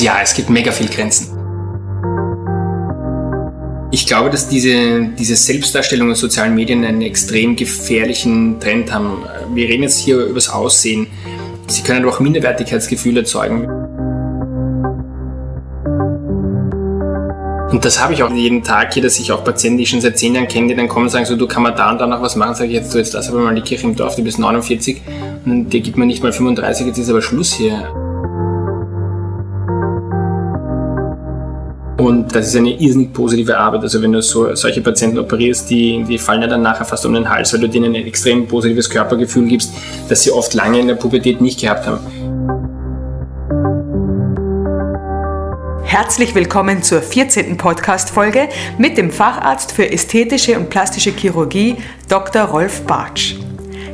Ja, es gibt mega viel Grenzen. Ich glaube, dass diese, diese Selbstdarstellung in sozialen Medien einen extrem gefährlichen Trend haben. Wir reden jetzt hier über das Aussehen. Sie können auch Minderwertigkeitsgefühle erzeugen. Und das habe ich auch jeden Tag hier, dass ich auch Patienten, die ich schon seit zehn Jahren kenne, die dann kommen und sagen, so, du kann man da und da noch was machen, sage ich jetzt, du jetzt lass aber mal die Kirche im Dorf, du bist 49 und dir gibt man nicht mal 35, jetzt ist aber Schluss hier. Und das ist eine irrsinnig positive Arbeit. Also wenn du so, solche Patienten operierst, die, die fallen ja dann nachher fast um den Hals, weil du denen ein extrem positives Körpergefühl gibst, das sie oft lange in der Pubertät nicht gehabt haben. Herzlich willkommen zur 14. Podcast-Folge mit dem Facharzt für ästhetische und plastische Chirurgie Dr. Rolf Bartsch.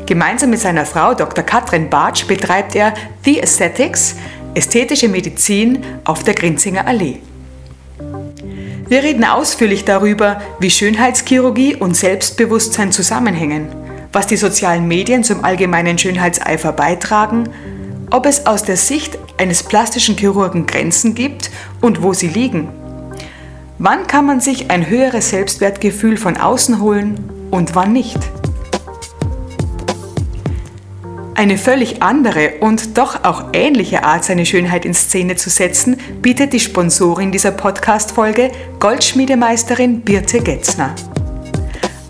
Gemeinsam mit seiner Frau Dr. Katrin Bartsch betreibt er The Aesthetics, ästhetische Medizin auf der Grinzinger Allee. Wir reden ausführlich darüber, wie Schönheitschirurgie und Selbstbewusstsein zusammenhängen, was die sozialen Medien zum allgemeinen Schönheitseifer beitragen ob es aus der Sicht eines plastischen Chirurgen Grenzen gibt und wo sie liegen. Wann kann man sich ein höheres Selbstwertgefühl von außen holen und wann nicht? Eine völlig andere und doch auch ähnliche Art, seine Schönheit in Szene zu setzen, bietet die Sponsorin dieser Podcast-Folge, Goldschmiedemeisterin Birte Getzner.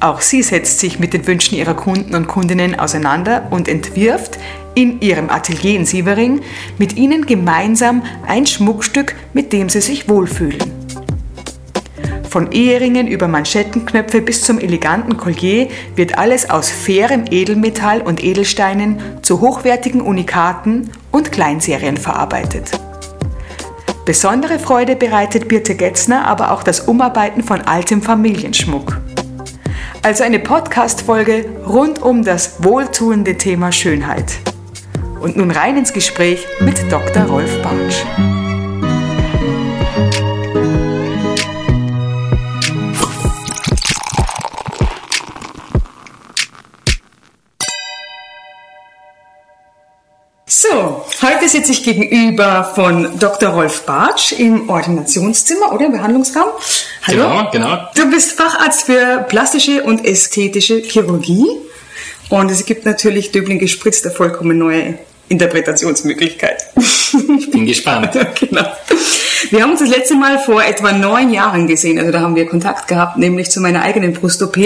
Auch sie setzt sich mit den Wünschen ihrer Kunden und Kundinnen auseinander und entwirft in ihrem Atelier in Sievering mit ihnen gemeinsam ein Schmuckstück, mit dem sie sich wohlfühlen. Von Eheringen über Manschettenknöpfe bis zum eleganten Collier wird alles aus fairem Edelmetall und Edelsteinen zu hochwertigen Unikaten und Kleinserien verarbeitet. Besondere Freude bereitet Birte Getzner aber auch das Umarbeiten von altem Familienschmuck. Also eine Podcast-Folge rund um das wohltuende Thema Schönheit. Und nun rein ins Gespräch mit Dr. Rolf Bartsch. Sitze ich gegenüber von Dr. Rolf Bartsch im Ordinationszimmer oder im Behandlungsraum. Hallo. Genau, genau. Du bist Facharzt für plastische und ästhetische Chirurgie. Und es gibt natürlich Döbling gespritzt eine vollkommen neue Interpretationsmöglichkeit. Ich bin gespannt. genau. Wir haben uns das letzte Mal vor etwa neun Jahren gesehen, also da haben wir Kontakt gehabt, nämlich zu meiner eigenen Brust-OP.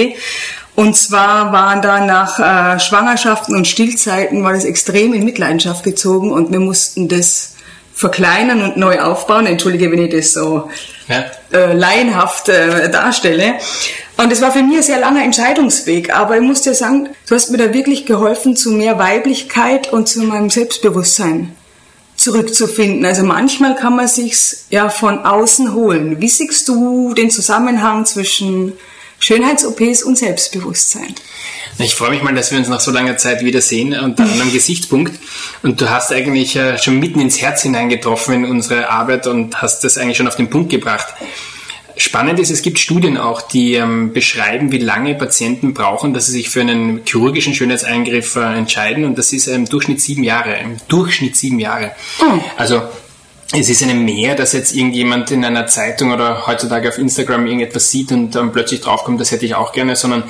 Und zwar waren da nach äh, Schwangerschaften und Stillzeiten war das extrem in Mitleidenschaft gezogen und wir mussten das verkleinern und neu aufbauen. Entschuldige, wenn ich das so ja. äh, laienhaft äh, darstelle. Und es war für mich ein sehr langer Entscheidungsweg, aber ich muss dir sagen, du hast mir da wirklich geholfen, zu mehr Weiblichkeit und zu meinem Selbstbewusstsein zurückzufinden. Also manchmal kann man sich's ja von außen holen. Wie siehst du den Zusammenhang zwischen Schönheits-OPs und Selbstbewusstsein? Ich freue mich mal, dass wir uns nach so langer Zeit wiedersehen und an einem Gesichtspunkt. Und du hast eigentlich äh, schon mitten ins Herz hineingetroffen in unsere Arbeit und hast das eigentlich schon auf den Punkt gebracht. Spannend ist, es gibt Studien auch, die ähm, beschreiben, wie lange Patienten brauchen, dass sie sich für einen chirurgischen Schönheitseingriff äh, entscheiden. Und das ist im Durchschnitt sieben Jahre. Im Durchschnitt sieben Jahre. Oh. Also es ist eine Mehr, dass jetzt irgendjemand in einer Zeitung oder heutzutage auf Instagram irgendetwas sieht und dann plötzlich draufkommt, das hätte ich auch gerne, sondern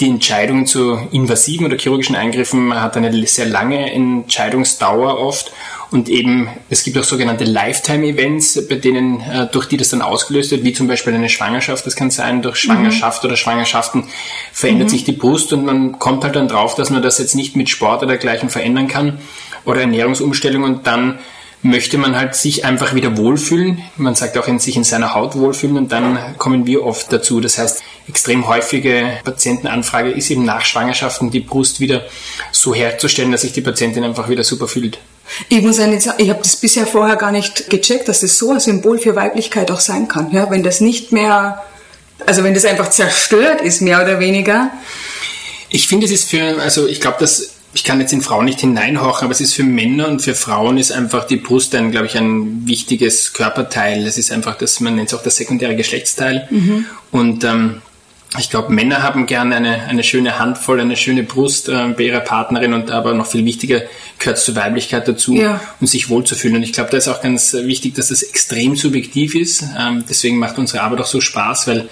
die Entscheidung zu invasiven oder chirurgischen Eingriffen hat eine sehr lange Entscheidungsdauer oft und eben, es gibt auch sogenannte Lifetime-Events, bei denen, äh, durch die das dann ausgelöst wird, wie zum Beispiel eine Schwangerschaft. Das kann sein, durch Schwangerschaft mhm. oder Schwangerschaften verändert mhm. sich die Brust und man kommt halt dann drauf, dass man das jetzt nicht mit Sport oder dergleichen verändern kann oder Ernährungsumstellung und dann möchte man halt sich einfach wieder wohlfühlen. Man sagt auch in sich in seiner Haut wohlfühlen und dann kommen wir oft dazu. Das heißt, extrem häufige Patientenanfrage ist eben nach Schwangerschaften die Brust wieder so herzustellen, dass sich die Patientin einfach wieder super fühlt. Ich muss sagen, ich habe das bisher vorher gar nicht gecheckt, dass das so ein Symbol für Weiblichkeit auch sein kann. Ja, wenn das nicht mehr, also wenn das einfach zerstört ist, mehr oder weniger. Ich finde, es ist für, also ich glaube, dass ich kann jetzt in Frauen nicht hineinhauchen, aber es ist für Männer und für Frauen ist einfach die Brust ein, glaube ich, ein wichtiges Körperteil. Es ist einfach das, man nennt es auch das sekundäre Geschlechtsteil. Mhm. Und ähm, Ich glaube, Männer haben gerne eine, eine schöne Handvoll, eine schöne Brust äh, bei ihrer Partnerin und aber noch viel wichtiger gehört zur Weiblichkeit dazu, ja. um sich wohlzufühlen. Und ich glaube, da ist auch ganz wichtig, dass das extrem subjektiv ist. Ähm, deswegen macht unsere Arbeit auch so Spaß, weil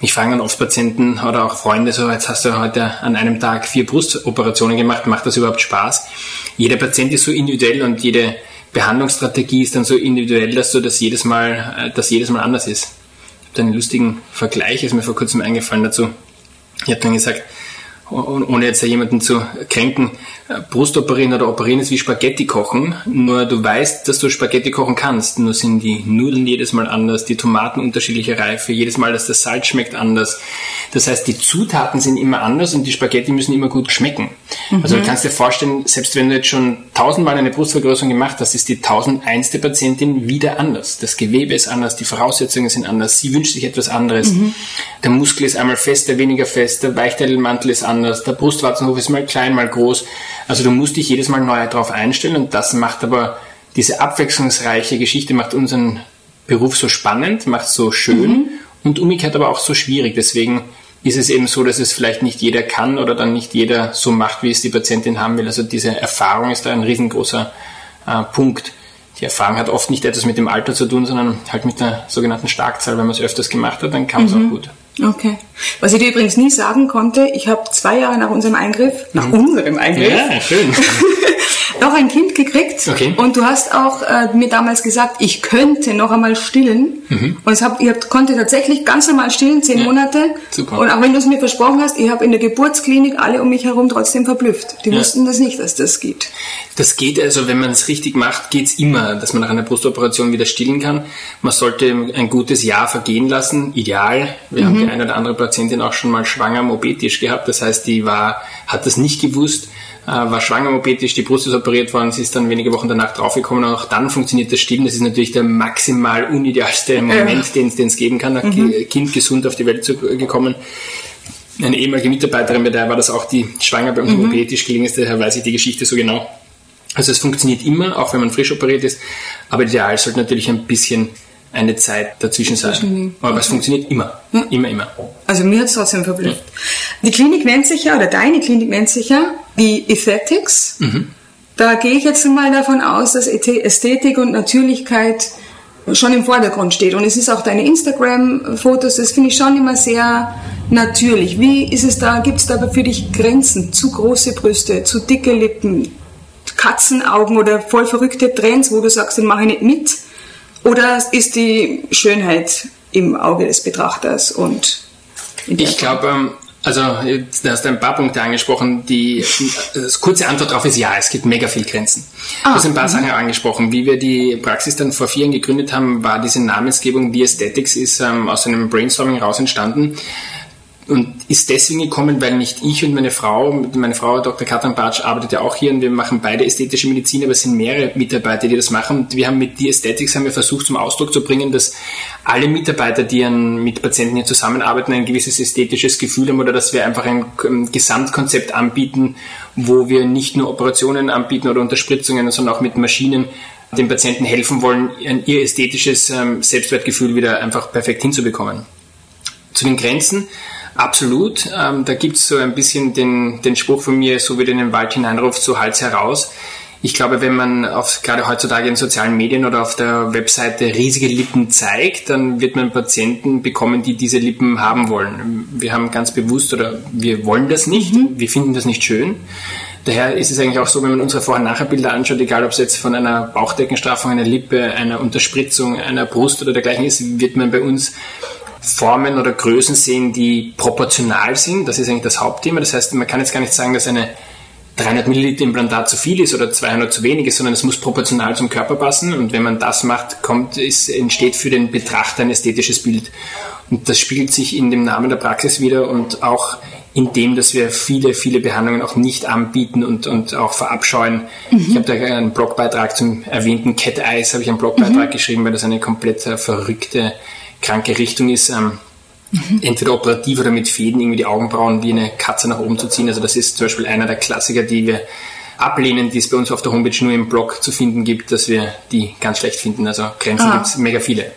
mich fragen dann oft Patienten oder auch Freunde so, jetzt hast du heute an einem Tag vier Brustoperationen gemacht, macht das überhaupt Spaß? Jeder Patient ist so individuell und jede Behandlungsstrategie ist dann so individuell, dass so das jedes Mal, äh, dass jedes Mal anders ist einen lustigen Vergleich, ist mir vor kurzem eingefallen dazu. Ich habe dann gesagt, ohne jetzt jemanden zu kränken, äh, Brust operieren oder operieren ist wie Spaghetti kochen, nur du weißt, dass du Spaghetti kochen kannst, nur sind die Nudeln jedes Mal anders, die Tomaten unterschiedliche Reife, jedes Mal, dass das Salz schmeckt anders. Das heißt, die Zutaten sind immer anders und die Spaghetti müssen immer gut schmecken. Mhm. Also du kannst dir vorstellen, selbst wenn du jetzt schon tausendmal eine Brustvergrößerung gemacht hast, ist die tausendeinste Patientin wieder anders. Das Gewebe ist anders, die Voraussetzungen sind anders, sie wünscht sich etwas anderes. Mhm. Der Muskel ist einmal fester, weniger fest, der Weichteilmantel ist anders anders, der Brustwarzenhof ist mal klein, mal groß. Also du musst dich jedes Mal neu darauf einstellen und das macht aber diese abwechslungsreiche Geschichte macht unseren Beruf so spannend, macht so schön mhm. und umgekehrt aber auch so schwierig. Deswegen ist es eben so, dass es vielleicht nicht jeder kann oder dann nicht jeder so macht, wie es die Patientin haben will. Also diese Erfahrung ist da ein riesengroßer äh, Punkt. Die Erfahrung hat oft nicht etwas mit dem Alter zu tun, sondern halt mit der sogenannten Starkzahl. Wenn man es öfters gemacht hat, dann kann es mhm. auch gut. Okay. Was ich dir übrigens nie sagen konnte, ich habe zwei Jahre nach unserem Eingriff, nach unserem Eingriff, ja, schön. noch ein Kind gekriegt. Okay. Und du hast auch äh, mir damals gesagt, ich könnte noch einmal stillen. Mhm. Und es hab, ich hab, konnte tatsächlich ganz normal stillen, zehn ja. Monate. Super. Und auch wenn du es mir versprochen hast, ich habe in der Geburtsklinik alle um mich herum trotzdem verblüfft. Die ja. wussten das nicht, dass das geht. Das geht also, wenn man es richtig macht, geht es immer, dass man nach einer Brustoperation wieder stillen kann. Man sollte ein gutes Jahr vergehen lassen, ideal. Wir mhm. haben die eine oder andere Patientin auch schon mal schwanger am OP-Tisch gehabt. Das heißt, die war, hat das nicht gewusst, war schwanger am OP-Tisch, die Brust ist operiert worden, sie ist dann wenige Wochen danach draufgekommen und auch dann funktioniert das Stillen. Das ist natürlich der maximal unidealste Moment, ja. den es geben kann, ein mhm. Kind gesund auf die Welt zu, gekommen eine ehemalige Mitarbeiterin, bei der war das auch die schwanger bei uns mhm. OP-Tisch gelegen ist, daher weiß ich die Geschichte so genau. Also es funktioniert immer, auch wenn man frisch operiert ist, aber ideal sollte natürlich ein bisschen eine Zeit dazwischen sein. Aber es funktioniert immer. Ja. Immer, immer. Also mir hat es trotzdem verblüfft. Ja. Die Klinik nennt sich ja, oder deine Klinik nennt sich ja die Aesthetics. Mhm. Da gehe ich jetzt mal davon aus, dass Ästhetik und Natürlichkeit schon im Vordergrund steht. Und es ist auch deine Instagram-Fotos, das finde ich schon immer sehr natürlich. Wie ist es da? Gibt es da für dich Grenzen? Zu große Brüste, zu dicke Lippen, Katzenaugen oder voll verrückte Trends, wo du sagst, den mache ich nicht mit? Oder ist die Schönheit im Auge des Betrachters und ich glaube, ähm, also du hast ein paar Punkte angesprochen. Die, das kurze Antwort darauf ist ja, es gibt mega viel Grenzen. Ah, du hast ein paar mhm. Sachen angesprochen. Wie wir die Praxis dann vor vier Jahren gegründet haben, war diese Namensgebung The Aesthetics ist ähm, aus einem Brainstorming raus entstanden und ist deswegen gekommen, weil nicht ich und meine Frau, meine Frau Dr. Katrin Bartsch arbeitet ja auch hier und wir machen beide ästhetische Medizin, aber es sind mehrere Mitarbeiter, die das machen. Und wir haben mit The Aesthetics haben wir versucht zum Ausdruck zu bringen, dass alle Mitarbeiter, die an, mit Patienten hier zusammenarbeiten, ein gewisses ästhetisches Gefühl haben oder dass wir einfach ein Gesamtkonzept anbieten, wo wir nicht nur Operationen anbieten oder Unterspritzungen, sondern auch mit Maschinen den Patienten helfen wollen, ihr ästhetisches ähm, Selbstwertgefühl wieder einfach perfekt hinzubekommen. Zu den Grenzen Absolut. Ähm, da gibt es so ein bisschen den, den Spruch von mir, so wie du in den Wald hineinruft, so Hals heraus. Ich glaube, wenn man auf, gerade heutzutage in sozialen Medien oder auf der Webseite riesige Lippen zeigt, dann wird man Patienten bekommen, die diese Lippen haben wollen. Wir haben ganz bewusst oder wir wollen das nicht, mhm. wir finden das nicht schön. Daher ist es eigentlich auch so, wenn man unsere Vor- und Nachherbilder anschaut, egal ob es jetzt von einer Bauchdeckenstraffung, einer Lippe, einer Unterspritzung, einer Brust oder dergleichen ist, wird man bei uns Formen oder Größen sehen, die proportional sind. Das ist eigentlich das Hauptthema. Das heißt, man kann jetzt gar nicht sagen, dass eine 300 Milliliter Implantat zu viel ist oder 200 zu wenig ist, sondern es muss proportional zum Körper passen. Und wenn man das macht, kommt, es entsteht für den Betrachter ein ästhetisches Bild. Und das spiegelt sich in dem Namen der Praxis wieder und auch in dem, dass wir viele, viele Behandlungen auch nicht anbieten und, und auch verabscheuen. Mhm. Ich habe da einen Blogbeitrag zum erwähnten Cat Eyes, habe ich einen Blogbeitrag mhm. geschrieben, weil das eine komplett verrückte kranke Richtung ist, ähm, mhm. entweder operativ oder mit Fäden irgendwie die Augenbrauen wie eine Katze nach oben zu ziehen. Also das ist zum Beispiel einer der Klassiker, die wir ablehnen, die es bei uns auf der Homepage nur im Blog zu finden gibt, dass wir die ganz schlecht finden. Also Grenzen ah. gibt es mega viele.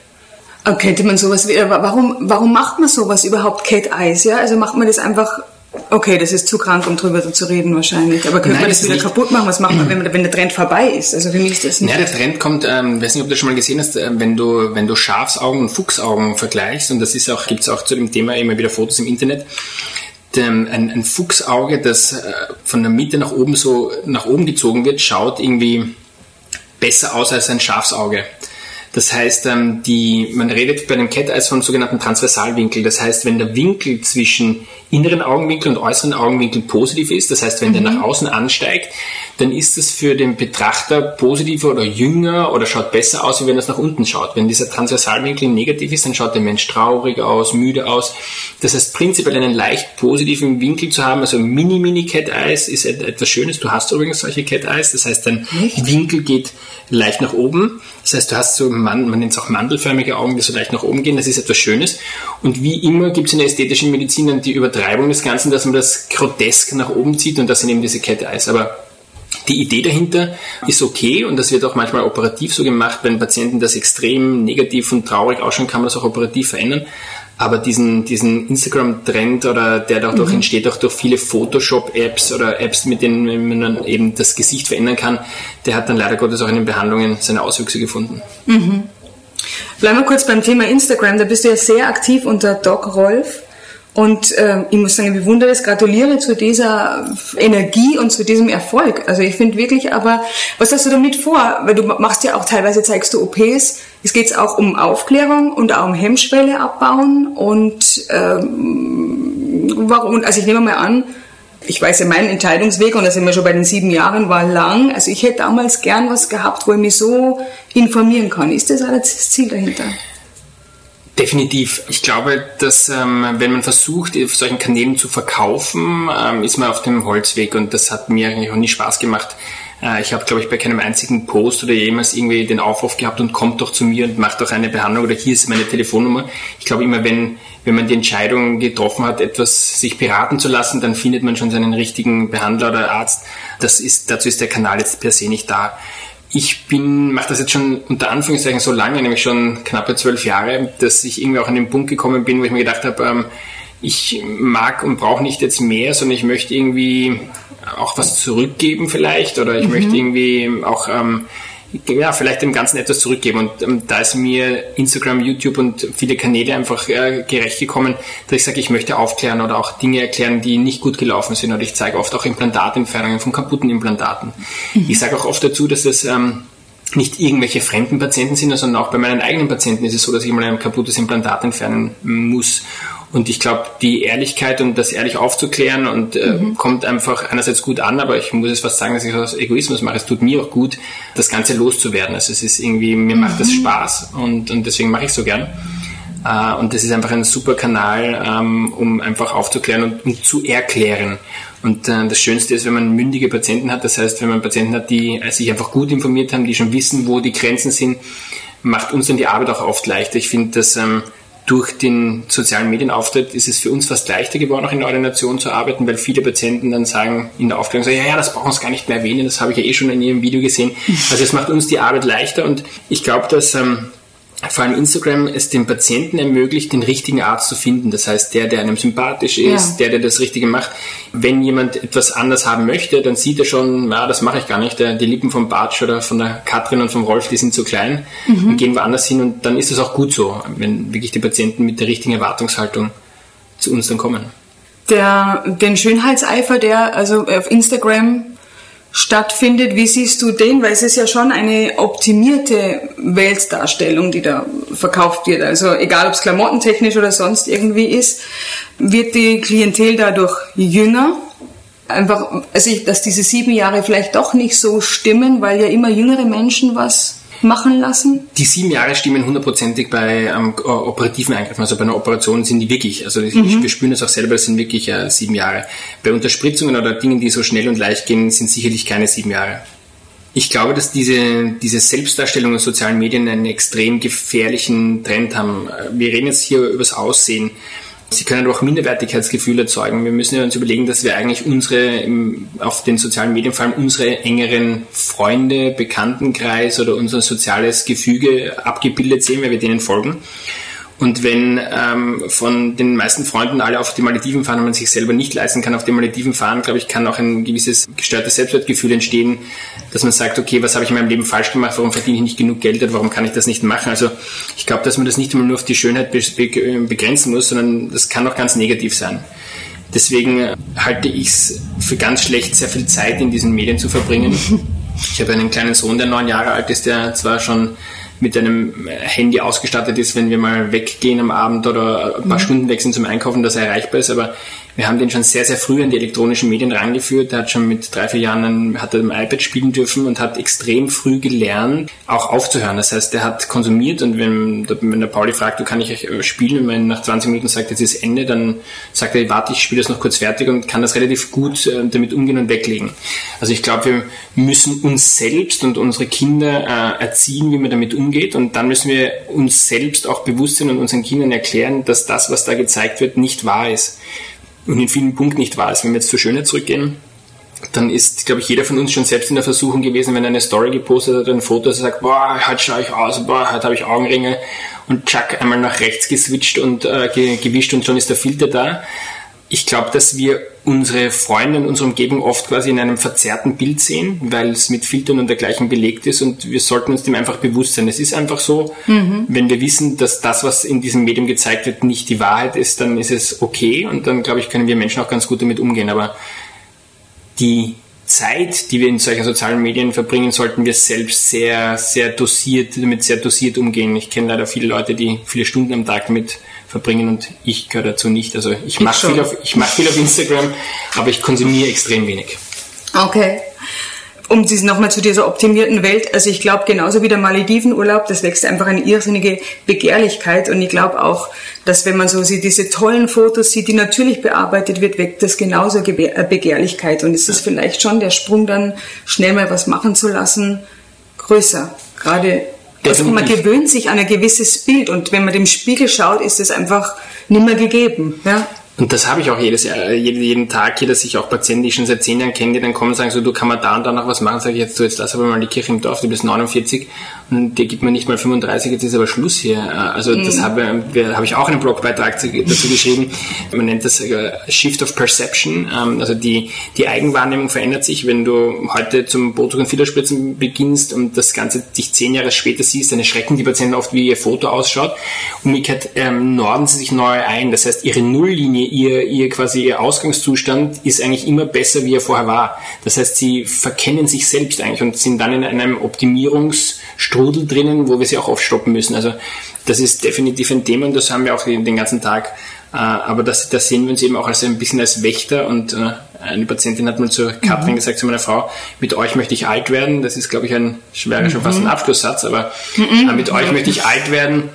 Könnte man sowas, warum, warum macht man sowas überhaupt, Cat Eyes, ja? Also macht man das einfach Okay, das ist zu krank, um drüber zu reden wahrscheinlich. Aber könnte Nein, man das, wieder kaputt machen? Was macht man, wenn, wenn, der Trend vorbei ist? Also für mich ist das nicht. Ja, der Trend kommt, ähm, weiß nicht, ob du das schon mal gesehen hast, äh, wenn du, wenn du Schafsaugen und Fuchsaugen vergleichst, und das ist auch, gibt's auch zu dem Thema immer wieder Fotos im Internet, dem, ein, ein Fuchsauge, das äh, von der Mitte nach oben so nach oben gezogen wird, schaut irgendwie besser aus als ein Schafsauge. Das heißt, ähm, die, man redet bei dem Cat Eyes von sogenannten Transversalwinkel. Das heißt, wenn der Winkel zwischen inneren Augenwinkel und äußeren Augenwinkel positiv ist, das heißt, wenn mhm. der nach außen ansteigt, dann ist es für den Betrachter positiver oder jünger oder schaut besser aus, wie wenn es nach unten schaut. Wenn dieser Transversalwinkel negativ ist, dann schaut der Mensch traurig aus, müde aus. Das heißt, prinzipiell einen leicht positiven Winkel zu haben, also Mini-Mini Cat Eyes ist etwas Schönes. Du hast übrigens solche Cat Eyes, das heißt, dein Echt? Winkel geht leicht nach oben. Das heißt, du hast so, man, man nennt es auch mandelförmige Augen, die so leicht nach oben gehen. Das ist etwas Schönes. Und wie immer gibt es in der ästhetischen Medizin dann die Übertreibung des Ganzen, dass man das grotesk nach oben zieht und das sind eben diese Cat Eyes. Aber die Idee dahinter ist okay und das wird auch manchmal operativ so gemacht, wenn Patienten das extrem negativ und traurig ausschauen, kann man das auch operativ verändern. Aber diesen, diesen Instagram-Trend oder der dadurch mhm. entsteht auch durch viele Photoshop-Apps oder Apps, mit denen man dann eben das Gesicht verändern kann, der hat dann leider Gottes auch in den Behandlungen seine Auswüchse gefunden. Mhm. Bleiben wir kurz beim Thema Instagram. Da bist du ja sehr aktiv unter Doc Rolf. Und äh, ich muss sagen, ich bewundere es, gratuliere zu dieser Energie und zu diesem Erfolg. Also ich finde wirklich, aber was hast du damit vor? Weil du machst ja auch teilweise, zeigst du OPs. Es geht auch um Aufklärung und auch um Hemmschwelle abbauen. Und ähm, warum? Also ich nehme mal an, ich weiß ja, mein Entscheidungsweg, und da sind wir schon bei den sieben Jahren, war lang. Also ich hätte damals gern was gehabt, wo ich mich so informieren kann. Ist das auch das Ziel dahinter? Definitiv. Ich glaube, dass ähm, wenn man versucht, auf solchen Kanälen zu verkaufen, ähm, ist man auf dem Holzweg und das hat mir eigentlich auch nie Spaß gemacht. Äh, ich habe, glaube ich, bei keinem einzigen Post oder jemals irgendwie den Aufruf gehabt und kommt doch zu mir und macht doch eine Behandlung oder hier ist meine Telefonnummer. Ich glaube immer, wenn, wenn man die Entscheidung getroffen hat, etwas sich beraten zu lassen, dann findet man schon seinen richtigen Behandler oder Arzt. Das ist, dazu ist der Kanal jetzt per se nicht da. Ich bin, mache das jetzt schon unter Anführungszeichen so lange, nämlich schon knappe zwölf Jahre, dass ich irgendwie auch an den Punkt gekommen bin, wo ich mir gedacht habe, ähm, ich mag und brauche nicht jetzt mehr, sondern ich möchte irgendwie auch was zurückgeben vielleicht oder ich mhm. möchte irgendwie auch ähm, ja, vielleicht dem Ganzen etwas zurückgeben. Und ähm, da ist mir Instagram, YouTube und viele Kanäle einfach äh, gerecht gekommen, dass ich sage, ich möchte aufklären oder auch Dinge erklären, die nicht gut gelaufen sind. Oder ich zeige oft auch Implantatentfernungen von kaputten Implantaten. Mhm. Ich sage auch oft dazu, dass es ähm, nicht irgendwelche fremden Patienten sind, sondern auch bei meinen eigenen Patienten ist es so, dass ich mal ein kaputtes Implantat entfernen muss. Und ich glaube, die Ehrlichkeit und das ehrlich aufzuklären und äh, mhm. kommt einfach einerseits gut an, aber ich muss es fast sagen, dass ich aus Egoismus mache. Es tut mir auch gut, das Ganze loszuwerden. Also es ist irgendwie, mir macht das mhm. Spaß und, und deswegen mache ich so gern. Äh, und das ist einfach ein super Kanal, ähm, um einfach aufzuklären und um zu erklären. Und äh, das Schönste ist, wenn man mündige Patienten hat, das heißt, wenn man Patienten hat, die sich einfach gut informiert haben, die schon wissen, wo die Grenzen sind, macht uns dann die Arbeit auch oft leichter. Ich finde, dass ähm, durch den sozialen Medienauftritt ist es für uns fast leichter geworden, auch in der Ordination zu arbeiten, weil viele Patienten dann sagen in der Aufklärung, sagen, ja, ja, das brauchen wir gar nicht mehr erwähnen, das habe ich ja eh schon in Ihrem Video gesehen. Also es macht uns die Arbeit leichter und ich glaube, dass ähm, vor allem Instagram es dem Patienten ermöglicht, den richtigen Arzt zu finden. Das heißt, der, der einem sympathisch ist, ja. der, der das Richtige macht. Wenn jemand etwas anders haben möchte, dann sieht er schon, na, das mache ich gar nicht. Die Lippen vom Bartsch oder von der Katrin und vom Rolf, die sind zu klein mhm. und gehen woanders hin. Und dann ist es auch gut so, wenn wirklich die Patienten mit der richtigen Erwartungshaltung zu uns dann kommen. Der, den Schönheitseifer, der also auf Instagram stattfindet. Wie siehst du den? Weil es ist ja schon eine optimierte Weltdarstellung, die da verkauft wird. Also egal, ob es klamottentechnisch oder sonst irgendwie ist, wird die Klientel dadurch jünger. Einfach, also ich, dass diese sieben Jahre vielleicht doch nicht so stimmen, weil ja immer jüngere Menschen was machen lassen? Die sieben Jahre stimmen hundertprozentig bei ähm, operativen Eingriffen. Also bei einer Operation sind die wirklich, also mhm. wir spüren das auch selber, das sind wirklich äh, sieben Jahre. Bei Unterspritzungen oder Dingen, die so schnell und leicht gehen, sind sicherlich keine sieben Jahre. Ich glaube, dass diese, diese Selbstdarstellung in sozialen Medien einen extrem gefährlichen Trend haben. Wir reden jetzt hier über das Aussehen. Sie können auch Minderwertigkeitsgefühle erzeugen. Wir müssen ja uns überlegen, dass wir eigentlich unsere, auf den sozialen Medien vor allem unsere engeren Freunde, Bekanntenkreis oder unser soziales Gefüge abgebildet sehen, weil wir denen folgen. Und wenn ähm, von den meisten Freunden alle auf die Malediven fahren und man sich selber nicht leisten kann, auf die Malediven fahren, glaube ich, kann auch ein gewisses gestörtes Selbstwertgefühl entstehen, dass man sagt, okay, was habe ich in meinem Leben falsch gemacht, warum verdiene ich nicht genug Geld oder warum kann ich das nicht machen? Also ich glaube, dass man das nicht immer nur auf die Schönheit begrenzen muss, sondern das kann auch ganz negativ sein. Deswegen halte ich es für ganz schlecht, sehr viel Zeit in diesen Medien zu verbringen. Ich habe einen kleinen Sohn, der neun Jahre alt ist, der zwar schon mit einem Handy ausgestattet ist, wenn wir mal weggehen am Abend oder ein paar mhm. Stunden weg sind zum Einkaufen, dass er erreichbar ist. Aber wir haben den schon sehr, sehr früh an die elektronischen Medien rangeführt. Er hat schon mit drei, vier Jahren hat er im iPad spielen dürfen und hat extrem früh gelernt, auch aufzuhören. Das heißt, er hat konsumiert und wenn, wenn der Pauli fragt, du kann ich spielen, und wenn nach 20 Minuten sagt, jetzt ist Ende, dann sagt er, warte, ich spiele das noch kurz fertig und kann das relativ gut äh, damit umgehen und weglegen. Also ich glaube, wir müssen uns selbst und unsere Kinder äh, erziehen, wie man damit umgeht und dann müssen wir uns selbst auch bewusst sein und unseren Kindern erklären, dass das, was da gezeigt wird, nicht wahr ist und in vielen Punkten nicht wahr ist. Wenn wir jetzt zur Schöne zurückgehen, dann ist, glaube ich, jeder von uns schon selbst in der Versuchung gewesen, wenn er eine Story gepostet hat, ein Foto, dass er sagt, boah, heute schaue ich aus, boah, heute habe ich Augenringe und Chuck einmal nach rechts geswitcht und äh, gewischt und schon ist der Filter da ich glaube, dass wir unsere Freunde und unsere Umgebung oft quasi in einem verzerrten Bild sehen, weil es mit Filtern und dergleichen belegt ist und wir sollten uns dem einfach bewusst sein. Es ist einfach so, mhm. wenn wir wissen, dass das, was in diesem Medium gezeigt wird, nicht die Wahrheit ist, dann ist es okay und dann, glaube ich, können wir Menschen auch ganz gut damit umgehen. Aber die Zeit, die wir in solchen sozialen Medien verbringen, sollten wir selbst sehr, sehr dosiert, damit sehr dosiert umgehen. Ich kenne leider viele Leute, die viele Stunden am Tag damit verbringen und ich gehöre dazu nicht. Also ich mache viel, auf, ich mach viel auf Instagram, aber ich konsumiere extrem wenig. Okay. Um nochmal zu dieser optimierten Welt, also ich glaube genauso wie der Maledivenurlaub, das wächst einfach eine irrsinnige Begehrlichkeit und ich glaube auch, dass wenn man so diese tollen Fotos sieht, die natürlich bearbeitet wird, weckt das genauso äh, Begehrlichkeit und es ist vielleicht schon der Sprung dann schnell mal was machen zu lassen größer. Gerade also man gewöhnt sich an ein gewisses Bild und wenn man dem Spiegel schaut, ist es einfach nicht mehr gegeben. Ja? Und das habe ich auch jedes Jahr, jeden, jeden Tag hier, dass ich auch Patienten, die ich schon seit zehn Jahren kenne, die dann kommen und sagen so, du kann man da und da noch was machen, sage ich jetzt, so jetzt lass aber mal die Kirche im Dorf, du bist 49 dir gibt man nicht mal 35, jetzt ist aber Schluss hier. Also das mhm. habe, habe ich auch einen Blogbeitrag dazu geschrieben. Man nennt das äh, Shift of Perception. Ähm, also die, die Eigenwahrnehmung verändert sich, wenn du heute zum Botox und Fillerspritzen beginnst und das Ganze dich zehn Jahre später siehst, dann erschrecken die Patienten oft, wie ihr Foto ausschaut. Umgekehrt ähm, norden sie sich neu ein. Das heißt, ihre Nulllinie ihr, ihr quasi ihr Ausgangszustand ist eigentlich immer besser, wie er vorher war. Das heißt, sie verkennen sich selbst eigentlich und sind dann in einem Optimierungsstrudel drinnen, wo wir sie auch oft stoppen müssen. Also das ist definitiv ein Thema und das haben wir auch den ganzen Tag. Äh, aber das, das sehen wir uns eben auch als ein bisschen als Wächter und äh, eine Patientin hat mal zur Katrin mhm. gesagt, zu meiner Frau, mit euch möchte ich alt werden. Das ist, glaube ich, ein schwerer, schon fast ein mhm. Abschlusssatz, aber mhm. Äh, mit euch möchte ich alt werden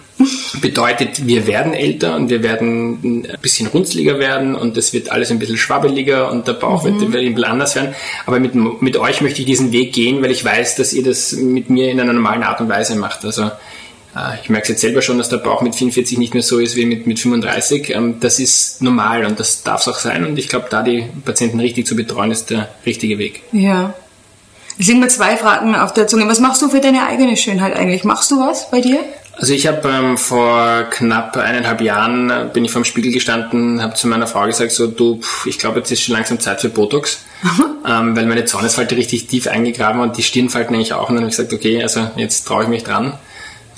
bedeutet, wir werden älter und wir werden ein bisschen runzliger werden und es wird alles ein bisschen schwabbeliger und der Bauch mhm. wird ein bisschen anders werden. Aber mit, mit euch möchte ich diesen Weg gehen, weil ich weiß, dass ihr das mit mir in einer normalen Art und Weise macht. Also äh, ich merke es jetzt selber schon, dass der Bauch mit 44 nicht mehr so ist wie mit, mit 35. Ähm, das ist normal und das darf es auch sein. Und ich glaube, da die Patienten richtig zu betreuen, ist der richtige Weg. Ja. Es sind mir zwei Fragen auf der Zunge. Was machst du für deine eigene Schönheit eigentlich? Machst du was bei dir? Also ich habe ähm, vor knapp eineinhalb Jahren äh, bin ich vorm Spiegel gestanden, habe zu meiner Frau gesagt, so du, pff, ich glaube jetzt ist schon langsam Zeit für Botox, ähm, weil meine Zornesfalte richtig tief eingegraben und die Stirnfalten eigentlich auch. Und dann habe ich gesagt, okay, also jetzt traue ich mich dran.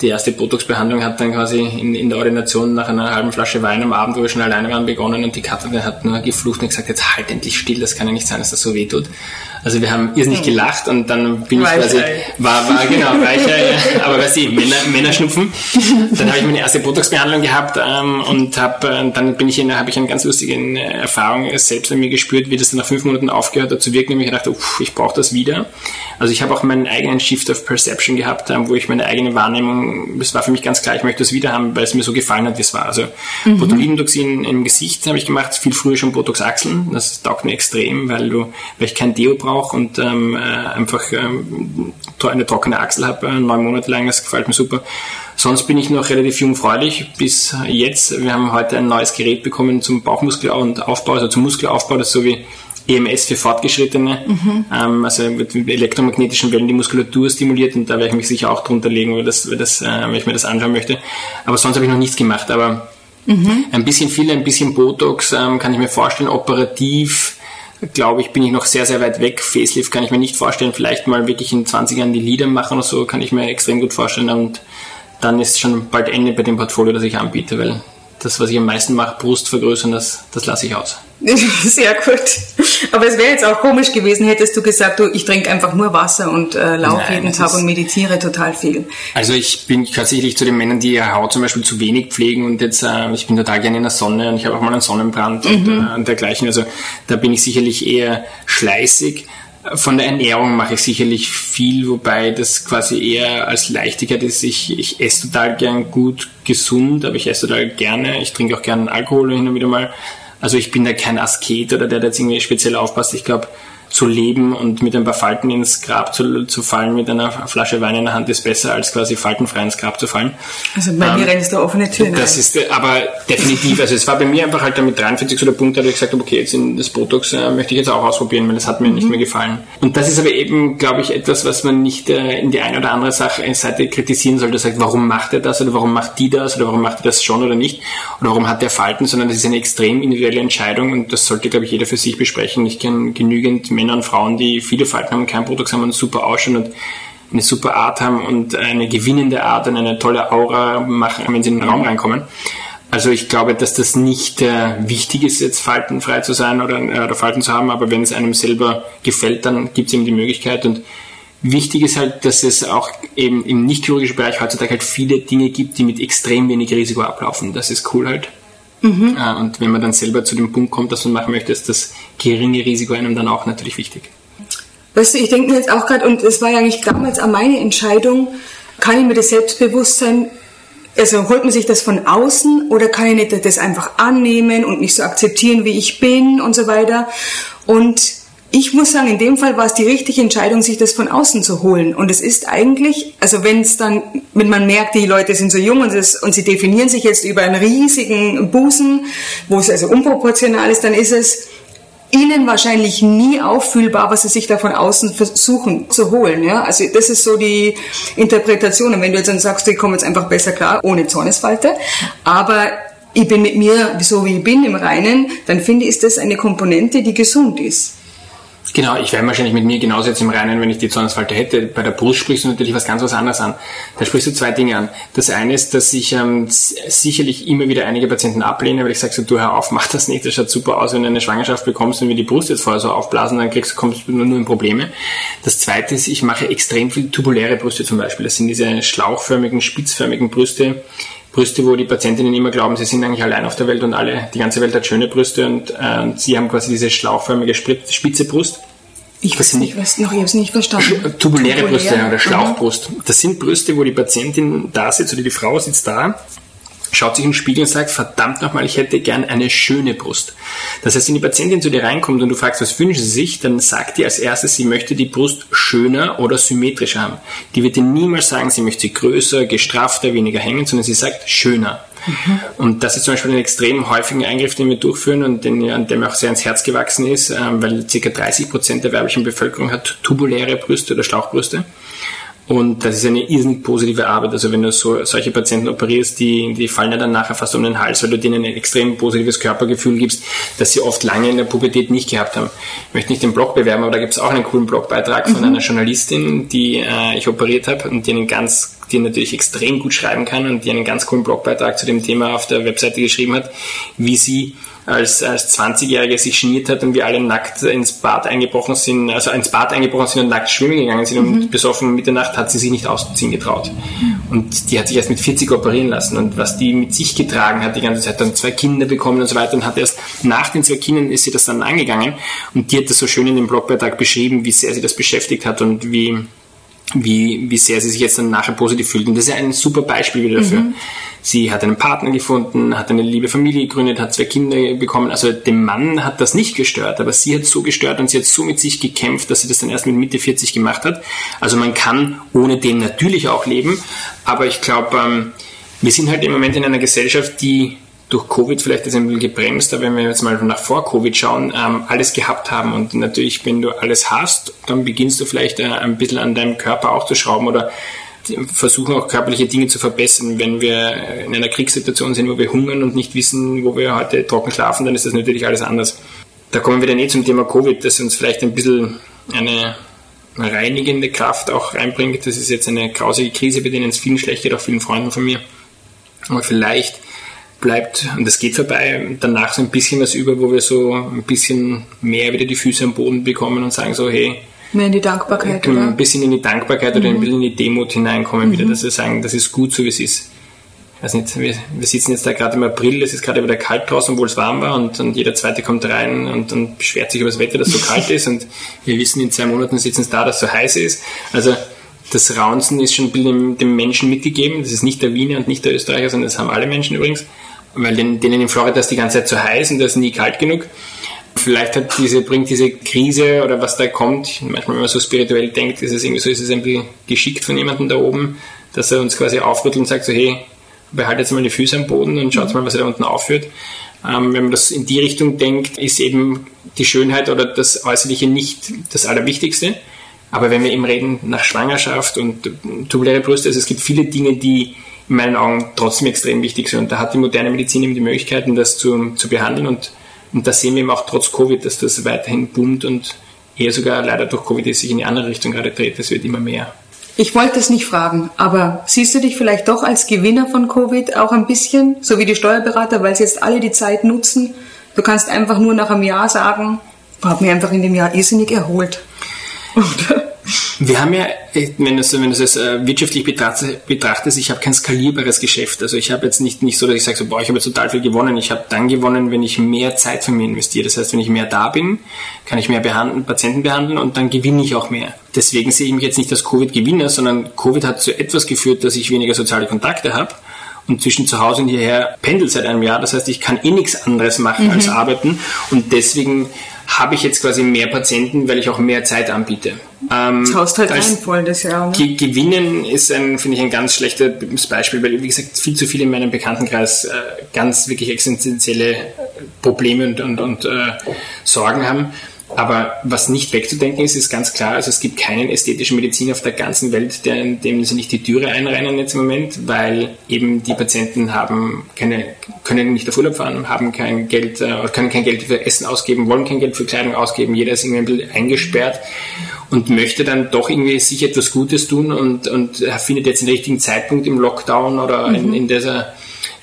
Die erste Botox-Behandlung hat dann quasi in, in, der Ordination nach einer halben Flasche Wein am Abend, wo wir schon alleine waren, begonnen und die Katrin hat nur geflucht und gesagt, jetzt halt endlich still, das kann ja nicht sein, dass das so weh tut. Also wir haben irrsinnig gelacht und dann bin ich quasi, war, war genau, Weichei, ja, aber weißt du, Männer, Männerschnupfen. Dann habe ich meine erste Botox-Behandlung gehabt ähm, und hab, äh, dann bin ich in, habe ich eine ganz lustige äh, Erfahrung selbst an mir gespürt, wie das dann nach fünf Monaten aufgehört hat zu wirken und ich dachte, uff, ich brauche das wieder. Also ich habe auch meinen eigenen Shift of Perception gehabt, ähm, wo ich meine eigene Wahrnehmung Entscheidung, es war für mich ganz klar, ich möchte das wieder haben, weil es mir so gefallen hat, wie es war. Also mhm. Botulinumtoxin im Gesicht habe ich gemacht, viel früher schon Botox-Achseln. Das taugt mir extrem, weil, du, weil ich kein Deo brauche und ähm, äh, einfach ähm, eine trockene Achsel habe, äh, neun Monate lang, das gefällt mir super. Sonst bin ich noch relativ jungfräulich bis jetzt. Wir haben heute ein neues Gerät bekommen zum Bauchmuskel- und Aufbau, also zum Muskelaufbau, das so wie EMS für Fortgeschrittene, mhm. ähm, also mit elektromagnetischen Wellen die Muskulatur stimuliert und da werde ich mich sicher auch drunter legen, weil, das, weil, das, äh, weil ich mir das anschauen möchte. Aber sonst habe ich noch nichts gemacht. Aber mhm. ein bisschen viel, ein bisschen Botox ähm, kann ich mir vorstellen. Operativ glaube ich, bin ich noch sehr, sehr weit weg. Facelift kann ich mir nicht vorstellen. Vielleicht mal wirklich in 20 Jahren die Lieder machen oder so, kann ich mir extrem gut vorstellen. Und dann ist schon bald Ende bei dem Portfolio, das ich anbiete, weil das, was ich am meisten mache, Brust vergrößern, das, das lasse ich aus. Sehr gut. Aber es wäre jetzt auch komisch gewesen, hättest du gesagt, du, ich trinke einfach nur Wasser und äh, laufe jeden Tag und meditiere total viel. Also ich bin tatsächlich zu den Männern, die ihre Haut zum Beispiel zu wenig pflegen und jetzt, äh, ich bin total gerne in der Sonne und ich habe auch mal einen Sonnenbrand mhm. und, äh, und dergleichen. Also da bin ich sicherlich eher schleißig. Von der Ernährung mache ich sicherlich viel, wobei das quasi eher als Leichtigkeit ist. Ich, ich esse total gern gut, gesund, aber ich esse total gerne. Ich trinke auch gerne Alkohol hin und wieder mal. Also ich bin da kein Asket oder der, der jetzt irgendwie speziell aufpasst. Ich glaube, zu leben und mit ein paar Falten ins Grab zu, zu fallen mit einer Flasche Wein in der Hand ist besser, als quasi faltenfrei ins Grab zu fallen. Also bei ähm, mir rennst du offene Türen Das ein. ist aber definitiv, also es war bei mir einfach halt damit 43 so der Punkt, da ich gesagt habe, okay, jetzt in das Botox äh, möchte ich jetzt auch ausprobieren, weil das hat mir mhm. nicht mehr gefallen. Und das ist aber eben, glaube ich, etwas, was man nicht äh, in die eine oder andere Sache äh, Seite kritisieren sollte, sagt, warum macht er das oder warum macht die das oder warum macht er das schon oder nicht oder warum hat der Falten, sondern das ist eine extrem individuelle Entscheidung und das sollte, glaube ich, jeder für sich besprechen. Ich kenne genügend Männer und Frauen, die viele Falten haben, kein Botox haben und super ausschauen und eine super Art haben und eine gewinnende Art und eine tolle Aura machen, wenn sie in den Raum reinkommen. Also ich glaube, dass das nicht äh, wichtig ist, jetzt faltenfrei zu sein oder, äh, oder Falten zu haben, aber wenn es einem selber gefällt, dann gibt es eben die Möglichkeit und Wichtig ist halt, dass es auch eben im nicht-chirurgischen Bereich heutzutage halt viele Dinge gibt, die mit extrem wenig Risiko ablaufen. Das ist cool halt. Mhm. Äh, und wenn man dann selber zu dem Punkt kommt, dass man machen möchte, ist das geringe Risiko einem dann auch natürlich wichtig. Weißt du, ich denke mir jetzt auch gerade, und es war ja eigentlich damals auch meine Entscheidung, kann ich mir das Selbstbewusstsein, also holt man sich das von außen oder kann ich nicht das einfach annehmen und nicht so akzeptieren, wie ich bin und so weiter. Und ich muss sagen, in dem Fall war es die richtige Entscheidung, sich das von außen zu holen. Und es ist eigentlich, also wenn es dann, wenn man merkt, die Leute sind so jung und, das, und sie definieren sich jetzt über einen riesigen Busen, wo es also unproportional ist, dann ist es ihnen wahrscheinlich nie auffühlbar, was sie sich da von außen versuchen zu holen. Ja? Also das ist so die Interpretation. Und wenn du jetzt dann sagst, ich komme jetzt einfach besser klar, ohne Zornesfalte, aber ich bin mit mir so wie ich bin im Reinen, dann finde ich, ist das eine Komponente, die gesund ist. Genau, ich wäre wahrscheinlich mit mir genauso jetzt im Reinen, wenn ich die Zornesfalte hätte. Bei der Brust sprichst du natürlich was ganz was anderes an. Da sprichst du zwei Dinge an. Das eine ist, dass ich ähm, sicherlich immer wieder einige Patienten ablehne, weil ich sage so, du hör auf, mach das nicht, das schaut super aus, wenn du eine Schwangerschaft bekommst und wir die Brust jetzt vorher so aufblasen, dann kriegst, kommst du nur, nur in Probleme. Das zweite ist, ich mache extrem viel tubuläre Brüste zum Beispiel. Das sind diese schlauchförmigen, spitzförmigen Brüste, Brüste, wo die Patientinnen immer glauben, sie sind eigentlich allein auf der Welt und alle, die ganze Welt hat schöne Brüste und äh, sie haben quasi diese schlauchförmige spitze Brust. Ich weiß nicht, was noch, ich habe es nicht verstanden. Tubuläre Brüste oder Schlauchbrust. Das sind Brüste, wo die Patientin da sitzt oder die Frau sitzt da schaut sich in den Spiegel und sagt, verdammt nochmal, ich hätte gern eine schöne Brust. Das heißt, wenn die Patientin zu dir reinkommt und du fragst, was wünschen sie sich, dann sagt die als erstes, sie möchte die Brust schöner oder symmetrischer haben. Die wird dir niemals sagen, sie möchte sie größer, gestrafter, weniger hängen, sondern sie sagt schöner. Mhm. Und das ist zum Beispiel ein extrem häufigen Eingriff, den wir durchführen und den, an dem auch sehr ans Herz gewachsen ist, ähm, weil ca. 30 Prozent der weiblichen Bevölkerung hat tubuläre Brüste oder Schlauchbrüste. Und das ist eine irrsinnig positive Arbeit. Also wenn du so, solche Patienten operierst, die, die fallen ja dann nachher fast um den Hals, weil du denen ein extrem positives Körpergefühl gibst, das sie oft lange in der Pubertät nicht gehabt haben. Ich möchte nicht den Blog bewerben, aber da gibt es auch einen coolen Blogbeitrag von mhm. einer Journalistin, die äh, ich operiert habe und die einen ganz, die natürlich extrem gut schreiben kann und die einen ganz coolen Blogbeitrag zu dem Thema auf der Webseite geschrieben hat, wie sie als, als 20-Jährige sich geniert hat und wir alle nackt ins Bad eingebrochen sind, also ins Bad eingebrochen sind und nackt schwimmen gegangen sind mhm. und besoffen Mitternacht hat sie sich nicht ausziehen getraut. Und die hat sich erst mit 40 operieren lassen und was die mit sich getragen hat die ganze Zeit, dann zwei Kinder bekommen und so weiter und hat erst nach den zwei Kindern ist sie das dann angegangen und die hat das so schön in dem Blogbeitrag beschrieben, wie sehr sie das beschäftigt hat und wie wie, wie sehr sie sich jetzt dann nachher positiv fühlt. Und das ist ja ein super Beispiel wieder dafür. Mhm. Sie hat einen Partner gefunden, hat eine liebe Familie gegründet, hat zwei Kinder bekommen. Also dem Mann hat das nicht gestört, aber sie hat so gestört und sie hat so mit sich gekämpft, dass sie das dann erst mit Mitte 40 gemacht hat. Also man kann ohne dem natürlich auch leben, aber ich glaube, ähm, wir sind halt im Moment in einer Gesellschaft, die durch Covid vielleicht ist ein bisschen gebremst, aber wenn wir jetzt mal nach vor Covid schauen, ähm, alles gehabt haben und natürlich, wenn du alles hast, dann beginnst du vielleicht äh, ein bisschen an deinem Körper auch zu schrauben oder versuchen auch körperliche Dinge zu verbessern. Wenn wir in einer Kriegssituation sind, wo wir hungern und nicht wissen, wo wir heute trocken schlafen, dann ist das natürlich alles anders. Da kommen wir dann eh zum Thema Covid, das uns vielleicht ein bisschen eine reinigende Kraft auch reinbringt. Das ist jetzt eine grausige Krise, bei denen es vielen schlecht geht, auch vielen Freunden von mir. Aber vielleicht bleibt, und das geht vorbei, danach so ein bisschen was über, wo wir so ein bisschen mehr wieder die Füße am Boden bekommen und sagen so, hey, Mehr in die Dankbarkeit, oder? Ein bisschen in die Dankbarkeit mhm. oder ein bisschen in die Demut hineinkommen mhm. wieder, dass wir sagen, das ist gut so, wie es ist. Ich nicht, wir, wir sitzen jetzt da gerade im April, es ist gerade wieder kalt draußen, obwohl es warm war und, und jeder Zweite kommt rein und, und beschwert sich über das Wetter, dass es so kalt ist und wir wissen, in zwei Monaten sitzen es da, dass es so heiß ist. Also das Raunzen ist schon dem, dem Menschen mitgegeben, das ist nicht der Wiener und nicht der Österreicher, sondern das haben alle Menschen übrigens, weil denen, in Florida ist die ganze Zeit zu heiß und da ist nie kalt genug. Vielleicht hat diese, bringt diese Krise oder was da kommt, manchmal wenn man so spirituell denkt, ist es irgendwie so, ist es bisschen geschickt von jemandem da oben, dass er uns quasi aufrüttelt und sagt so, hey, behaltet jetzt mal die Füße am Boden und schaut mal, was er da unten aufführt. Ähm, wenn man das in die Richtung denkt, ist eben die Schönheit oder das Äußerliche nicht das Allerwichtigste. Aber wenn wir eben reden nach Schwangerschaft und tubuläre Brüste, also es gibt viele Dinge, die in meinen Augen trotzdem extrem wichtig sind. Und da hat die moderne Medizin eben die Möglichkeiten, das zu, zu behandeln und und da sehen wir eben auch trotz Covid, dass das weiterhin boomt und eher sogar leider durch Covid sich in die andere Richtung gerade dreht. Es wird immer mehr. Ich wollte es nicht fragen, aber siehst du dich vielleicht doch als Gewinner von Covid auch ein bisschen, so wie die Steuerberater, weil sie jetzt alle die Zeit nutzen? Du kannst einfach nur nach einem Jahr sagen, ich habe mich einfach in dem Jahr irrsinnig erholt. Oder? Wir haben ja, wenn du, wenn du es äh, wirtschaftlich betrachtest, ich habe kein skalierbares Geschäft. Also ich habe jetzt nicht, nicht so, dass ich sage, so, boah, ich habe jetzt total viel gewonnen. Ich habe dann gewonnen, wenn ich mehr Zeit von mir investiere. Das heißt, wenn ich mehr da bin, kann ich mehr behandeln, Patienten behandeln und dann gewinne ich auch mehr. Deswegen sehe ich mich jetzt nicht als Covid-Gewinner, sondern Covid hat zu etwas geführt, dass ich weniger soziale Kontakte habe und zwischen zu Hause und hierher pendelt seit einem Jahr. Das heißt, ich kann eh nichts anderes machen mhm. als arbeiten und deswegen habe ich jetzt quasi mehr Patienten, weil ich auch mehr Zeit anbiete. Ähm, das haust halt ein voll das Jahr. Ne? Gewinnen ist ein, finde ich, ein ganz schlechtes Beispiel, weil, wie gesagt, viel zu viele in meinem Bekanntenkreis äh, ganz wirklich existenzielle Probleme und, und, und äh, Sorgen haben. Aber was nicht wegzudenken ist, ist ganz klar, also es gibt keinen ästhetischen Mediziner auf der ganzen Welt, der, dem sie nicht die Türe einrennen jetzt im Moment, weil eben die Patienten haben keine, können nicht auf Urlaub fahren, haben kein Geld, äh, können kein Geld für Essen ausgeben, wollen kein Geld für Kleidung ausgeben, jeder ist irgendwie ein bisschen eingesperrt und möchte dann doch irgendwie sich etwas Gutes tun und, und findet jetzt den richtigen Zeitpunkt im Lockdown oder mhm. in, in dieser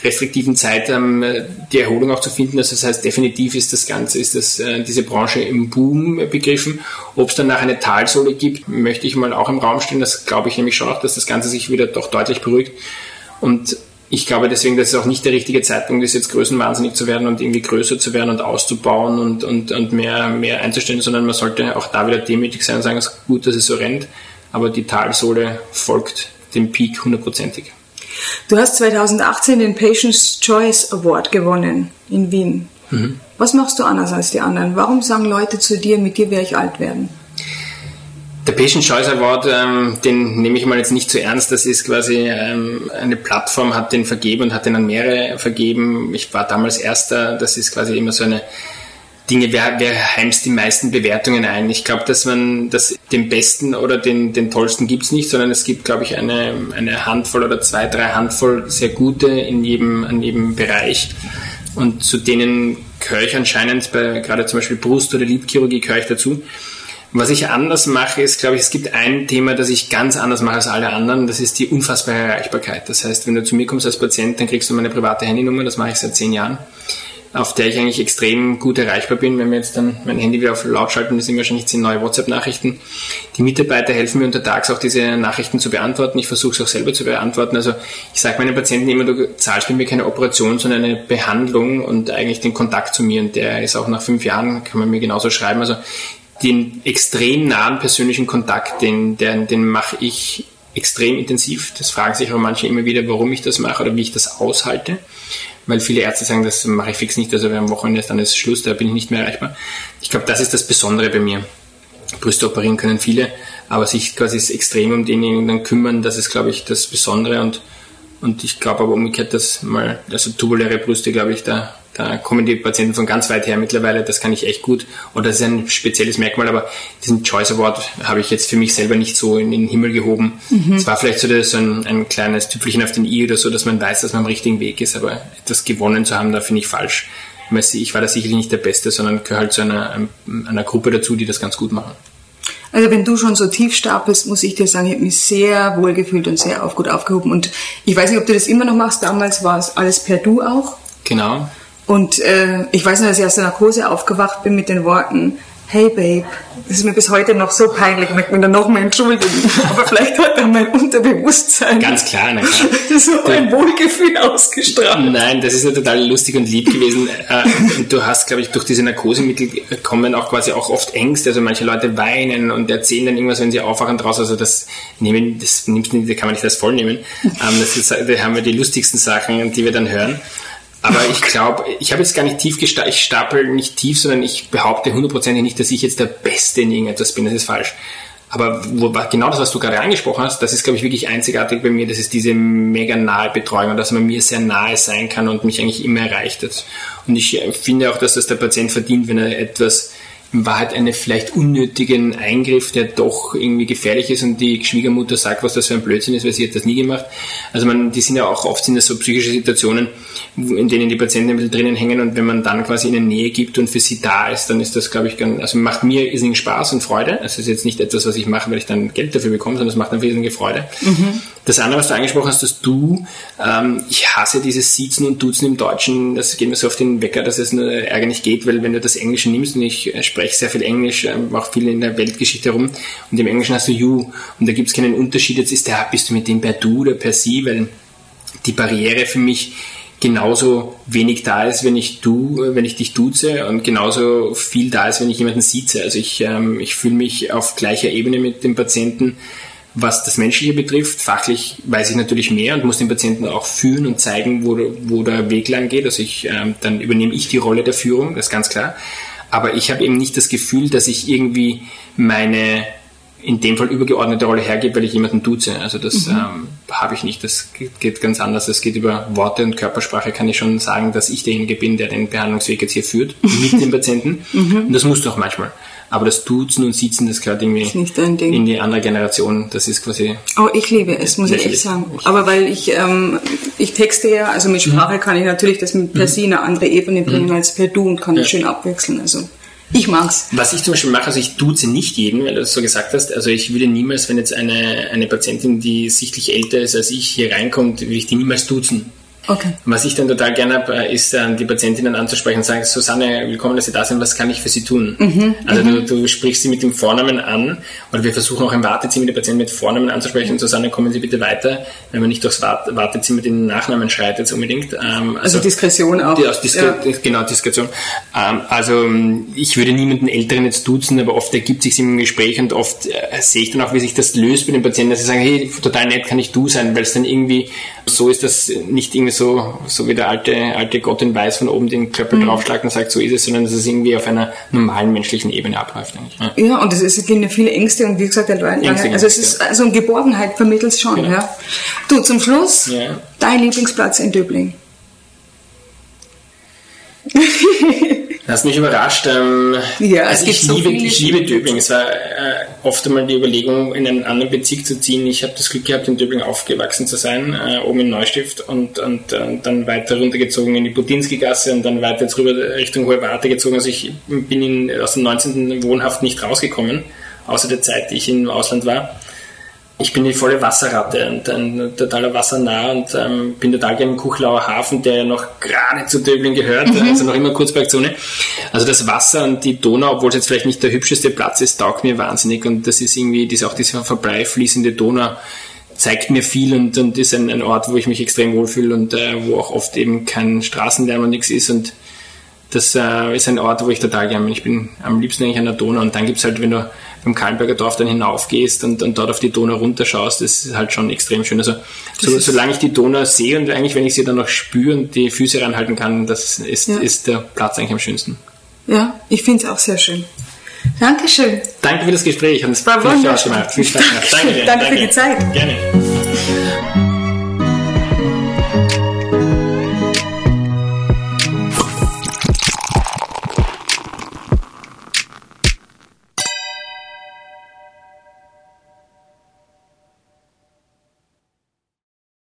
restriktiven Zeit ähm, die Erholung auch zu finden. Also das heißt, definitiv ist das Ganze, ist das, äh, diese Branche im Boom begriffen. Ob es danach eine Talsohle gibt, möchte ich mal auch im Raum stellen. Das glaube ich nämlich schon auch, dass das Ganze sich wieder doch deutlich beruhigt. Und ich glaube deswegen, dass es auch nicht der richtige Zeitpunkt ist, jetzt größenwahnsinnig zu werden und irgendwie größer zu werden und auszubauen und, und, und mehr, mehr einzustellen, sondern man sollte auch da wieder demütig sein und sagen, es ist gut, dass es so rennt, aber die Talsohle folgt dem Peak hundertprozentig. Du hast 2018 den Patient's Choice Award gewonnen in Wien. Mhm. Was machst du anders als die anderen? Warum sagen Leute zu dir, mit dir werde ich alt werden? Der Patient Choice Award, ähm, den nehme ich mal jetzt nicht zu ernst. Das ist quasi ähm, eine Plattform, hat den vergeben und hat den an mehrere vergeben. Ich war damals Erster. Das ist quasi immer so eine Dinge, wer, wer heimst die meisten Bewertungen ein? Ich glaube, dass man das den besten oder den, den tollsten gibt's nicht, sondern es gibt, glaube ich, eine, eine Handvoll oder zwei, drei Handvoll sehr gute in jedem, an jedem Bereich. Und zu denen gehöre ich anscheinend bei gerade zum Beispiel Brust- oder Lidchirurgie gehöre ich dazu. Was ich anders mache, ist, glaube ich, es gibt ein Thema, das ich ganz anders mache als alle anderen. Das ist die unfassbare Erreichbarkeit. Das heißt, wenn du zu mir kommst als Patient, dann kriegst du meine private Handynummer. Das mache ich seit zehn Jahren auf der ich eigentlich extrem gut erreichbar bin. Wenn wir jetzt dann mein Handy wieder auf laut schalten, das sind wahrscheinlich zehn neue WhatsApp-Nachrichten. Die Mitarbeiter helfen mir untertags auch diese Nachrichten zu beantworten. Ich versuche es auch selber zu beantworten. Also ich sage meinen Patienten immer, du zahlst mit mir keine Operation, sondern eine Behandlung und eigentlich den Kontakt zu mir. Und der ist auch nach fünf Jahren, kann man mir genauso schreiben. Also den extrem nahen persönlichen Kontakt, den, den, den mache ich extrem intensiv. Das fragen sich aber manche immer wieder, warum ich das mache oder wie ich das aushalte. Weil viele Ärzte sagen, das mache ich fix nicht, also am Wochenende ist dann ist Schluss, da bin ich nicht mehr erreichbar. Ich glaube, das ist das Besondere bei mir. Brüste operieren können viele, aber sich quasi extrem um denjenigen dann kümmern, das ist, glaube ich, das Besondere und, und ich glaube aber umgekehrt, dass mal, also tubuläre Brüste, glaube ich, da da kommen die Patienten von ganz weit her mittlerweile, das kann ich echt gut. Und das ist ein spezielles Merkmal, aber diesen Choice Award habe ich jetzt für mich selber nicht so in den Himmel gehoben. Mhm. Es war vielleicht so, so ein, ein kleines Tüpfelchen auf den i oder so, dass man weiß, dass man am richtigen Weg ist, aber etwas gewonnen zu haben, da finde ich falsch. Ich war da sicherlich nicht der Beste, sondern gehöre halt zu einer, einer Gruppe dazu, die das ganz gut machen. Also wenn du schon so tief stapelst, muss ich dir sagen, ich habe mich sehr wohl gefühlt und sehr auf, gut aufgehoben. Und ich weiß nicht, ob du das immer noch machst. Damals war es alles per Du auch. Genau. Und äh, ich weiß noch, dass ich aus der Narkose aufgewacht bin mit den Worten, hey Babe, das ist mir bis heute noch so peinlich, ich möchte mich da nochmal entschuldigen. Aber vielleicht hat er mein Unterbewusstsein Ganz klar, na klar. so ein Wohlgefühl ausgestrahlt. Nein, das ist ja total lustig und lieb gewesen. Äh, du hast, glaube ich, durch diese Narkosemittel kommen auch quasi auch oft Ängste. Also manche Leute weinen und erzählen dann irgendwas, wenn sie aufwachen draus. Also das nehmen, das nimmt, da kann man nicht als voll nehmen. Ähm, das ist, da haben wir die lustigsten Sachen, die wir dann hören. Aber ich glaube, ich habe jetzt gar nicht tief gestapelt, ich stapel nicht tief, sondern ich behaupte hundertprozentig nicht, dass ich jetzt der Beste in irgendetwas bin. Das ist falsch. Aber wo, genau das, was du gerade angesprochen hast, das ist, glaube ich, wirklich einzigartig bei mir. Das ist diese mega nahe Betreuung und dass man mir sehr nahe sein kann und mich eigentlich immer erreicht hat. Und ich äh, finde auch, dass das der Patient verdient, wenn er etwas in Wahrheit einen vielleicht unnötigen Eingriff, der doch irgendwie gefährlich ist und die Schwiegermutter sagt, was das für ein Blödsinn ist, weil sie hat das nie gemacht. Also man, die sind ja auch oft das so psychische Situationen, in denen die Patienten ein bisschen drinnen hängen und wenn man dann quasi ihnen Nähe gibt und für sie da ist, dann ist das, glaube ich, ganz, also macht mir irrsinnig Spaß und Freude. Also es ist jetzt nicht etwas, was ich mache, weil ich dann Geld dafür bekomme, sondern es macht eine wesentliche Freude. Mhm. Das andere, was du angesprochen hast, dass du, ähm, ich hasse dieses Siezen und Duzen im Deutschen, das geht mir so auf den Wecker, dass es nur ärgerlich geht, weil wenn du das Englische nimmst und ich äh, spreche sehr viel Englisch, ähm, auch viel in der Weltgeschichte herum und im Englischen hast du you. Und da gibt es keinen Unterschied, jetzt ist der, bist du mit dem per du oder per sie, weil die Barriere für mich genauso wenig da ist, wenn ich du, äh, wenn ich dich duze und genauso viel da ist, wenn ich jemanden sieze. Also ich, ähm, ich fühle mich auf gleicher Ebene mit dem Patienten was das Menschliche betrifft, fachlich weiß ich natürlich mehr und muss den Patienten auch führen und zeigen, wo, wo der Weg lang geht. Also ich, ähm, dann übernehme ich die Rolle der Führung, das ist ganz klar. Aber ich habe eben nicht das Gefühl, dass ich irgendwie meine in dem Fall übergeordnete Rolle hergebe, weil ich jemanden duze. Also das mhm. ähm, habe ich nicht. Das geht, geht ganz anders. Es geht über Worte und Körpersprache. Kann ich schon sagen, dass ich derjenige bin, der den Behandlungsweg jetzt hier führt mit dem Patienten. Mhm. Und das musst du auch manchmal. Aber das Duzen und Sitzen, das gehört irgendwie in die andere Generation. Das ist quasi. Oh, ich liebe es, muss ich echt sagen. Aber weil ich, ähm, ich texte ja, also mit Sprache mhm. kann ich natürlich das mit per Sie eine andere Ebene bringen mhm. als per Du und kann ja. das schön abwechseln. Also ich mag's. Was ich zum Beispiel mache, also ich duze nicht jeden, weil du das so gesagt hast. Also ich würde niemals, wenn jetzt eine, eine Patientin, die sichtlich älter ist als ich, hier reinkommt, würde ich die niemals duzen. Okay. Was ich dann total gerne habe, äh, ist dann die Patientinnen anzusprechen und sagen, Susanne, willkommen, dass Sie da sind, was kann ich für Sie tun? Mhm. Also mhm. Du, du, sprichst sie mit dem Vornamen an oder wir versuchen auch im Wartezimmer die Patienten mit Vornamen anzusprechen. Mhm. Susanne, kommen Sie bitte weiter, wenn man nicht durchs Wartezimmer den Nachnamen schreitet unbedingt. Ähm, also, also, Diskretion auch. Die, Diskre ja. Genau, Diskretion. Ähm, also ich würde niemanden Älteren jetzt duzen, aber oft ergibt sich im Gespräch und oft äh, sehe ich dann auch, wie sich das löst bei den Patienten, dass sie sagen, hey, total nett kann ich du sein, weil es dann irgendwie so ist, dass nicht irgendwie so, so wie der alte, alte Gott in Weiß von oben den Klöppel mhm. draufschlagt und sagt, so ist es, sondern dass es irgendwie auf einer normalen menschlichen Ebene abläuft. Ja. ja, und es, es gibt viele Ängste und wie gesagt, der Leute, also es ist also eine Geborgenheit vermittelt es schon. Genau. Ja. Du, zum Schluss, ja. dein Lieblingsplatz in Döbling. Das hat mich überrascht. Ähm, ja, also ich, so liebe, ich liebe Döbling. Es war äh, oft einmal die Überlegung, in einen anderen Bezirk zu ziehen. Ich habe das Glück gehabt, in Döbling aufgewachsen zu sein, äh, oben in Neustift und, und äh, dann weiter runtergezogen in die Putinski-Gasse und dann weiter jetzt rüber Richtung Hohe Warte gezogen. Also ich bin in, aus dem 19. Wohnhaft nicht rausgekommen, außer der Zeit, die ich im Ausland war ich bin die volle Wasserratte und ein totaler Wassernah und ähm, bin total gerne im Kuchlauer Hafen, der ja noch gerade zu Döbling gehört, mhm. also noch immer Kurzbergzone. Also das Wasser und die Donau, obwohl es jetzt vielleicht nicht der hübscheste Platz ist, taugt mir wahnsinnig und das ist irgendwie, das auch diese vorbeifließende Donau zeigt mir viel und, und ist ein, ein Ort, wo ich mich extrem wohlfühle und äh, wo auch oft eben kein Straßenlärm und nichts ist und das äh, ist ein Ort, wo ich total gerne bin. Ich bin am liebsten eigentlich an der Donau und dann gibt es halt, wenn du vom Kallenberger Dorf dann hinaufgehst und, und dort auf die Donau runterschaust, das ist halt schon extrem schön. Also so, solange ich die Donau sehe und eigentlich, wenn ich sie dann noch spüre und die Füße reinhalten kann, das ist, ja. ist der Platz eigentlich am schönsten. Ja, ich finde es auch sehr schön. Dankeschön. Danke für das Gespräch. Und es war wunderschön. Viel Spaß gemacht. Danke. Danke, Danke für die Zeit. Gerne.